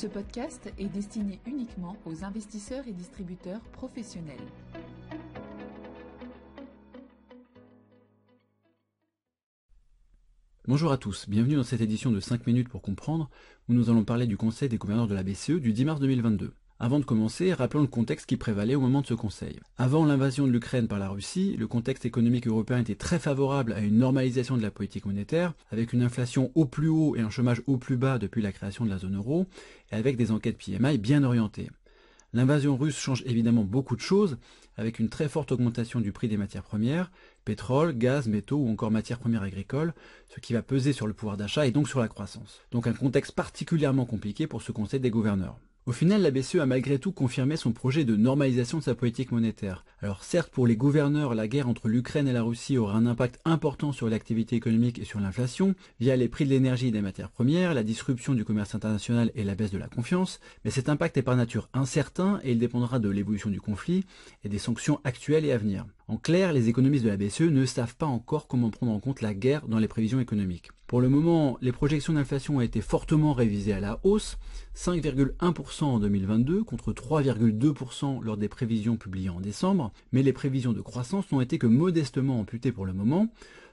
Ce podcast est destiné uniquement aux investisseurs et distributeurs professionnels. Bonjour à tous, bienvenue dans cette édition de 5 minutes pour comprendre, où nous allons parler du Conseil des gouverneurs de la BCE du 10 mars 2022. Avant de commencer, rappelons le contexte qui prévalait au moment de ce conseil. Avant l'invasion de l'Ukraine par la Russie, le contexte économique européen était très favorable à une normalisation de la politique monétaire, avec une inflation au plus haut et un chômage au plus bas depuis la création de la zone euro, et avec des enquêtes PMI bien orientées. L'invasion russe change évidemment beaucoup de choses, avec une très forte augmentation du prix des matières premières, pétrole, gaz, métaux ou encore matières premières agricoles, ce qui va peser sur le pouvoir d'achat et donc sur la croissance. Donc un contexte particulièrement compliqué pour ce Conseil des gouverneurs. Au final, la BCE a malgré tout confirmé son projet de normalisation de sa politique monétaire. Alors certes, pour les gouverneurs, la guerre entre l'Ukraine et la Russie aura un impact important sur l'activité économique et sur l'inflation, via les prix de l'énergie et des matières premières, la disruption du commerce international et la baisse de la confiance, mais cet impact est par nature incertain et il dépendra de l'évolution du conflit et des sanctions actuelles et à venir. En clair, les économistes de la BCE ne savent pas encore comment prendre en compte la guerre dans les prévisions économiques. Pour le moment, les projections d'inflation ont été fortement révisées à la hausse, 5,1% en 2022 contre 3,2% lors des prévisions publiées en décembre, mais les prévisions de croissance n'ont été que modestement amputées pour le moment,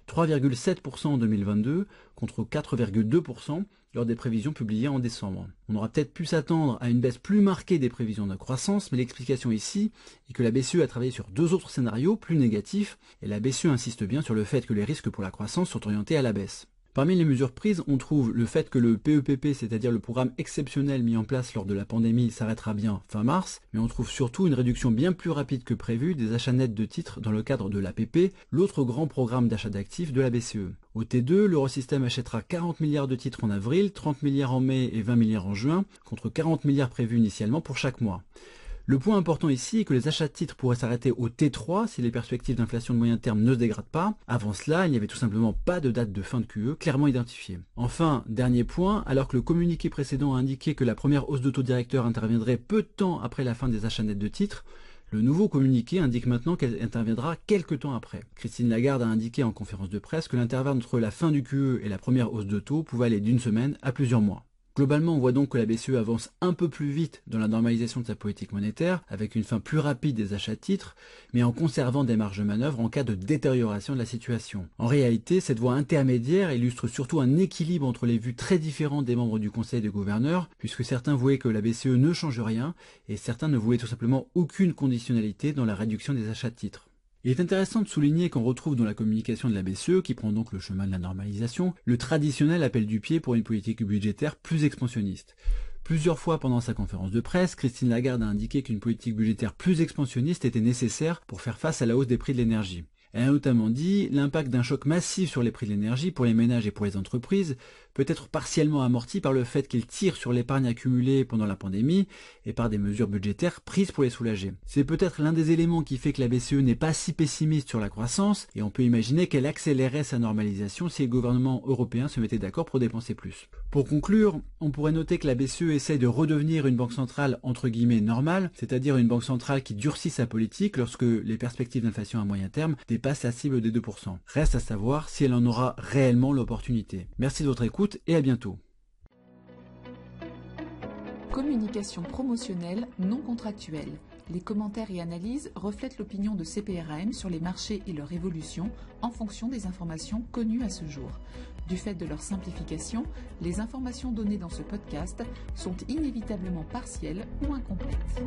3,7% en 2022 contre 4,2% lors des prévisions publiées en décembre. On aurait peut-être pu s'attendre à une baisse plus marquée des prévisions de croissance, mais l'explication ici est que la BCE a travaillé sur deux autres scénarios plus négatifs, et la BCE insiste bien sur le fait que les risques pour la croissance sont orientés à la baisse. Parmi les mesures prises, on trouve le fait que le PEPP, e c'est-à-dire le programme exceptionnel mis en place lors de la pandémie, s'arrêtera bien fin mars, mais on trouve surtout une réduction bien plus rapide que prévu des achats nets de titres dans le cadre de l'APP, l'autre grand programme d'achat d'actifs de la BCE. Au T2, l'Eurosystème achètera 40 milliards de titres en avril, 30 milliards en mai et 20 milliards en juin, contre 40 milliards prévus initialement pour chaque mois. Le point important ici est que les achats de titres pourraient s'arrêter au T3 si les perspectives d'inflation de moyen terme ne se dégradent pas. Avant cela, il n'y avait tout simplement pas de date de fin de QE clairement identifiée. Enfin, dernier point, alors que le communiqué précédent a indiqué que la première hausse de taux directeur interviendrait peu de temps après la fin des achats nets de titres, le nouveau communiqué indique maintenant qu'elle interviendra quelques temps après. Christine Lagarde a indiqué en conférence de presse que l'intervalle entre la fin du QE et la première hausse de taux pouvait aller d'une semaine à plusieurs mois. Globalement, on voit donc que la BCE avance un peu plus vite dans la normalisation de sa politique monétaire, avec une fin plus rapide des achats de titres, mais en conservant des marges de manœuvre en cas de détérioration de la situation. En réalité, cette voie intermédiaire illustre surtout un équilibre entre les vues très différentes des membres du Conseil des gouverneurs, puisque certains voulaient que la BCE ne change rien, et certains ne voulaient tout simplement aucune conditionnalité dans la réduction des achats de titres. Il est intéressant de souligner qu'on retrouve dans la communication de la BCE, qui prend donc le chemin de la normalisation, le traditionnel appel du pied pour une politique budgétaire plus expansionniste. Plusieurs fois pendant sa conférence de presse, Christine Lagarde a indiqué qu'une politique budgétaire plus expansionniste était nécessaire pour faire face à la hausse des prix de l'énergie. Elle a notamment dit l'impact d'un choc massif sur les prix de l'énergie pour les ménages et pour les entreprises peut être partiellement amorti par le fait qu'il tire sur l'épargne accumulée pendant la pandémie et par des mesures budgétaires prises pour les soulager. C'est peut-être l'un des éléments qui fait que la BCE n'est pas si pessimiste sur la croissance et on peut imaginer qu'elle accélérerait sa normalisation si le gouvernement européen se mettait d'accord pour dépenser plus. Pour conclure, on pourrait noter que la BCE essaye de redevenir une banque centrale entre guillemets normale, c'est-à-dire une banque centrale qui durcit sa politique lorsque les perspectives d'inflation à moyen terme dépassent la cible des 2%. Reste à savoir si elle en aura réellement l'opportunité. Merci de votre écoute et à bientôt. Communication promotionnelle non contractuelle. Les commentaires et analyses reflètent l'opinion de CPRAM sur les marchés et leur évolution en fonction des informations connues à ce jour. Du fait de leur simplification, les informations données dans ce podcast sont inévitablement partielles ou incomplètes.